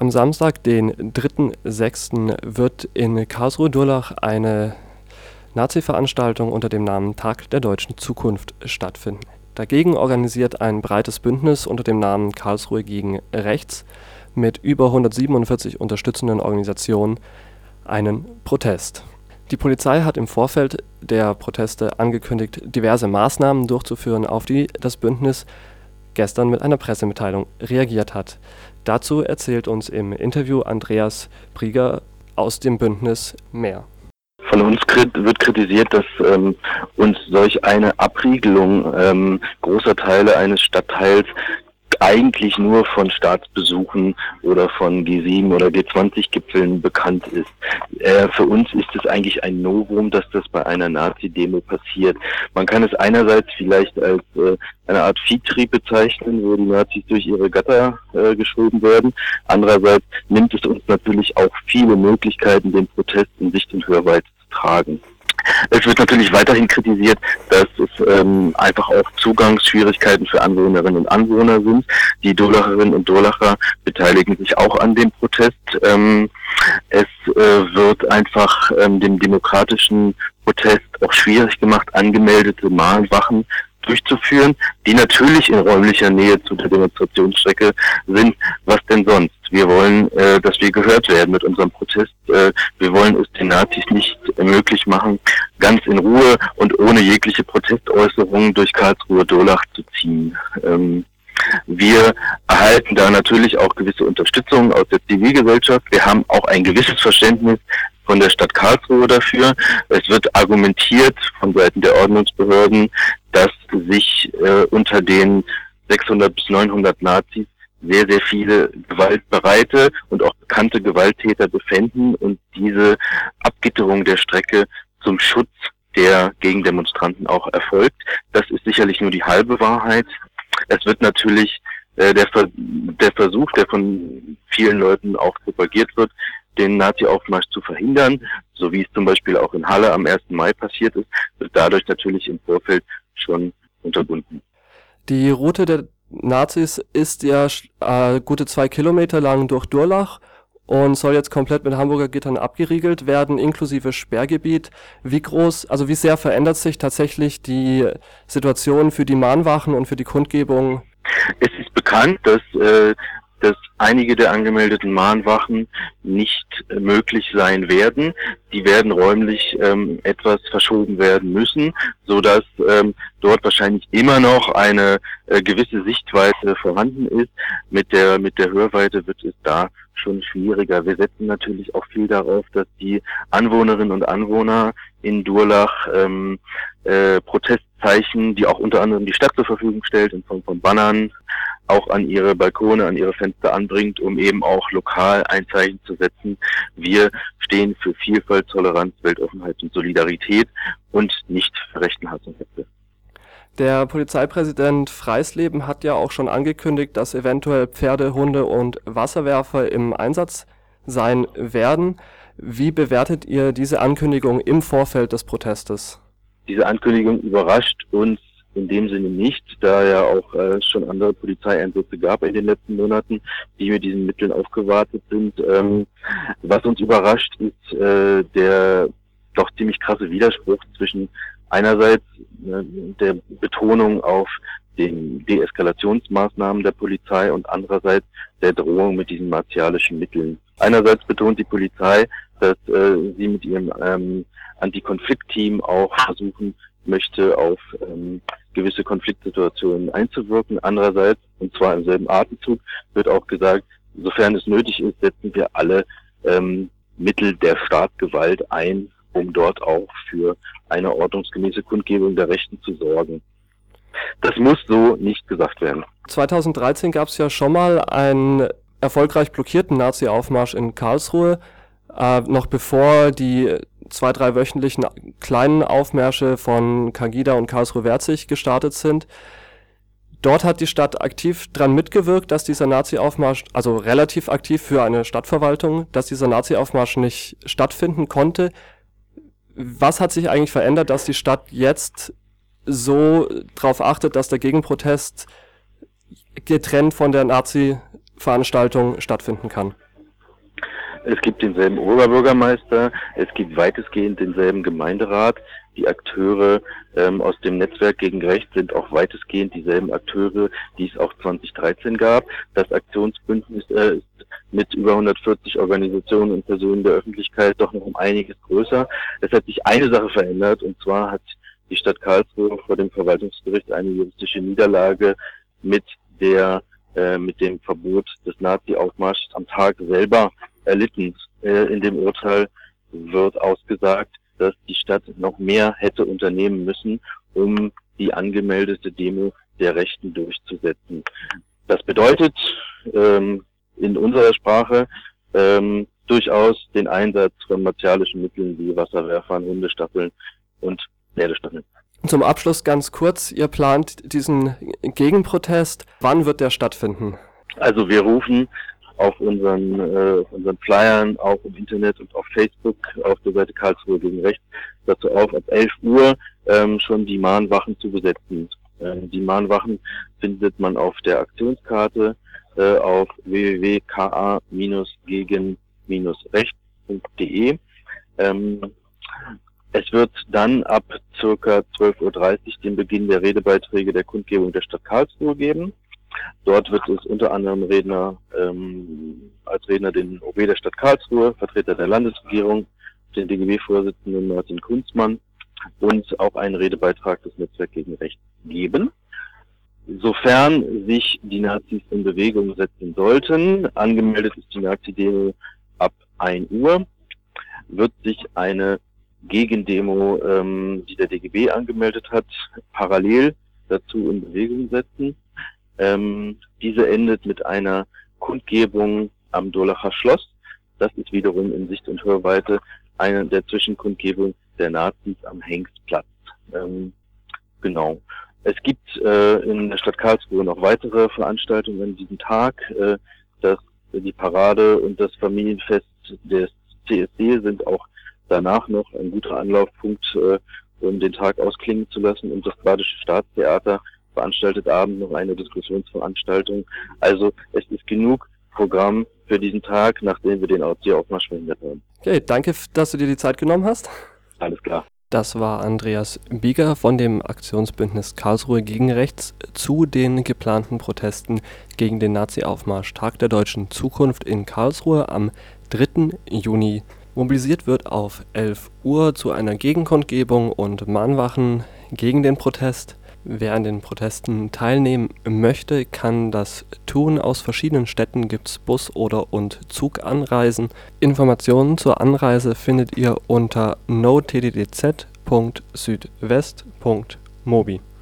Am Samstag, den 3.6., wird in Karlsruhe-Durlach eine Nazi-Veranstaltung unter dem Namen Tag der deutschen Zukunft stattfinden. Dagegen organisiert ein breites Bündnis unter dem Namen Karlsruhe gegen Rechts mit über 147 unterstützenden Organisationen einen Protest. Die Polizei hat im Vorfeld der Proteste angekündigt, diverse Maßnahmen durchzuführen, auf die das Bündnis gestern mit einer Pressemitteilung reagiert hat. Dazu erzählt uns im Interview Andreas Brieger aus dem Bündnis mehr. Von uns wird kritisiert, dass ähm, uns solch eine Abriegelung ähm, großer Teile eines Stadtteils eigentlich nur von Staatsbesuchen oder von G7 oder G20-Gipfeln bekannt ist. Äh, für uns ist es eigentlich ein Novum, dass das bei einer Nazi-Demo passiert. Man kann es einerseits vielleicht als äh, eine Art Viehtrieb bezeichnen, wo die Nazis durch ihre Gatter äh, geschoben werden. Andererseits nimmt es uns natürlich auch viele Möglichkeiten, den Protest in Sicht und Hörweite zu tragen. Es wird natürlich weiterhin kritisiert, dass es ähm, einfach auch Zugangsschwierigkeiten für Anwohnerinnen und Anwohner sind. Die Dolacherinnen und Dolacher beteiligen sich auch an dem Protest. Ähm, es äh, wird einfach ähm, dem demokratischen Protest auch schwierig gemacht, angemeldete Mahnwachen durchzuführen, die natürlich in räumlicher Nähe zu der Demonstrationsstrecke sind. Was denn sonst? Wir wollen, äh, dass wir gehört werden mit unserem Protest. Äh, wir wollen es Nazis nicht möglich machen, ganz in Ruhe und ohne jegliche Protestäußerungen durch Karlsruhe-Dolach zu ziehen. Ähm, wir erhalten da natürlich auch gewisse Unterstützung aus der Zivilgesellschaft. Wir haben auch ein gewisses Verständnis von der Stadt Karlsruhe dafür. Es wird argumentiert von Seiten der Ordnungsbehörden, dass sich äh, unter den 600 bis 900 Nazis sehr, sehr viele gewaltbereite und auch bekannte Gewalttäter befänden und diese Abgitterung der Strecke zum Schutz der Gegendemonstranten auch erfolgt. Das ist sicherlich nur die halbe Wahrheit. Es wird natürlich äh, der, Ver der Versuch, der von vielen Leuten auch propagiert wird, den Nazi-Aufmarsch zu verhindern, so wie es zum Beispiel auch in Halle am 1. Mai passiert ist, wird dadurch natürlich im Vorfeld schon unterbunden. Die Route der Nazis ist ja äh, gute zwei Kilometer lang durch Durlach und soll jetzt komplett mit Hamburger Gittern abgeriegelt werden, inklusive Sperrgebiet. Wie groß, also wie sehr verändert sich tatsächlich die Situation für die Mahnwachen und für die Kundgebung? Es ist bekannt, dass äh, dass einige der angemeldeten Mahnwachen nicht äh, möglich sein werden. Die werden räumlich ähm, etwas verschoben werden müssen, so dass ähm, dort wahrscheinlich immer noch eine äh, gewisse Sichtweise vorhanden ist. Mit der mit der Hörweite wird es da schon schwieriger. Wir setzen natürlich auch viel darauf, dass die Anwohnerinnen und Anwohner in Durlach ähm, äh, Protestzeichen, die auch unter anderem die Stadt zur Verfügung stellt, in Form von Bannern, auch an ihre Balkone, an ihre Fenster anbringt, um eben auch lokal ein Zeichen zu setzen. Wir stehen für Vielfalt, Toleranz, Weltoffenheit und Solidarität und nicht für rechten Hass und Hetze. Der Polizeipräsident Freisleben hat ja auch schon angekündigt, dass eventuell Pferde, Hunde und Wasserwerfer im Einsatz sein werden. Wie bewertet ihr diese Ankündigung im Vorfeld des Protestes? Diese Ankündigung überrascht uns in dem Sinne nicht, da ja auch äh, schon andere Polizeieinsätze gab in den letzten Monaten, die mit diesen Mitteln aufgewartet sind. Ähm, was uns überrascht, ist äh, der doch ziemlich krasse Widerspruch zwischen einerseits äh, der Betonung auf den Deeskalationsmaßnahmen der Polizei und andererseits der Drohung mit diesen martialischen Mitteln. Einerseits betont die Polizei, dass äh, sie mit ihrem ähm, Antikonfliktteam auch versuchen möchte, auf ähm, gewisse Konfliktsituationen einzuwirken. Andererseits, und zwar im selben Atemzug, wird auch gesagt, sofern es nötig ist, setzen wir alle ähm, Mittel der Staatsgewalt ein, um dort auch für eine ordnungsgemäße Kundgebung der Rechten zu sorgen. Das muss so nicht gesagt werden. 2013 gab es ja schon mal einen erfolgreich blockierten Nazi-Aufmarsch in Karlsruhe, äh, noch bevor die zwei, drei wöchentlichen kleinen Aufmärsche von Kagida und Karlsruhe-Werzig gestartet sind. Dort hat die Stadt aktiv dran mitgewirkt, dass dieser Nazi-Aufmarsch, also relativ aktiv für eine Stadtverwaltung, dass dieser Nazi-Aufmarsch nicht stattfinden konnte. Was hat sich eigentlich verändert, dass die Stadt jetzt so darauf achtet, dass der Gegenprotest getrennt von der Nazi-Veranstaltung stattfinden kann? Es gibt denselben Oberbürgermeister, es gibt weitestgehend denselben Gemeinderat. Die Akteure ähm, aus dem Netzwerk gegen Recht sind auch weitestgehend dieselben Akteure, die es auch 2013 gab. Das Aktionsbündnis äh, ist mit über 140 Organisationen und Personen der Öffentlichkeit doch noch um einiges größer. Es hat sich eine Sache verändert und zwar hat die Stadt Karlsruhe vor dem Verwaltungsgericht eine juristische Niederlage mit der äh, mit dem Verbot des Nazi-Aufmarschs am Tag selber erlitten. Äh, in dem Urteil wird ausgesagt, dass die Stadt noch mehr hätte unternehmen müssen, um die angemeldete Demo der Rechten durchzusetzen. Das bedeutet ähm, in unserer Sprache ähm, durchaus den Einsatz von martialischen Mitteln wie Wasserwerfern, Hundestaffeln und Pferdestaffeln. Zum Abschluss ganz kurz, ihr plant diesen Gegenprotest. Wann wird der stattfinden? Also wir rufen auf unseren, äh, unseren Flyern, auch im Internet und auf Facebook, auf der Seite Karlsruhe gegen Rechts, dazu auf, ab 11 Uhr ähm, schon die Mahnwachen zu besetzen. Ähm, die Mahnwachen findet man auf der Aktionskarte äh, auf www.ka-gegen-recht.de. Ähm, es wird dann ab circa 12.30 Uhr den Beginn der Redebeiträge der Kundgebung der Stadt Karlsruhe geben. Dort wird es unter anderem Redner, ähm, als Redner den OB der Stadt Karlsruhe, Vertreter der Landesregierung, den DGB-Vorsitzenden Martin Kunzmann und auch einen Redebeitrag des Netzwerk gegen Recht geben. Sofern sich die Nazis in Bewegung setzen sollten, angemeldet ist die Nazi-Demo ab 1 Uhr, wird sich eine Gegendemo, ähm, die der DGB angemeldet hat, parallel dazu in Bewegung setzen. Ähm, diese endet mit einer Kundgebung am Dolacher Schloss. Das ist wiederum in Sicht und Hörweite eine der Zwischenkundgebung der Nazis am Hengstplatz. Ähm, genau. Es gibt äh, in der Stadt Karlsruhe noch weitere Veranstaltungen an diesem Tag. Äh, das, die Parade und das Familienfest des CSD sind auch danach noch ein guter Anlaufpunkt, äh, um den Tag ausklingen zu lassen. Und das Badische Staatstheater veranstaltet abends noch eine Diskussionsveranstaltung. Also es ist genug Programm für diesen Tag, nachdem wir den Aufmarsch verhindert haben. Okay, danke, dass du dir die Zeit genommen hast. Alles klar. Das war Andreas Bieger von dem Aktionsbündnis Karlsruhe gegen Rechts zu den geplanten Protesten gegen den Nazi-Aufmarsch Tag der deutschen Zukunft in Karlsruhe am 3. Juni. Mobilisiert wird auf 11 Uhr zu einer Gegenkundgebung und Mahnwachen gegen den Protest. Wer an den Protesten teilnehmen möchte, kann das tun. Aus verschiedenen Städten gibt es Bus- oder und Zuganreisen. Informationen zur Anreise findet ihr unter notddz.südwest.mobi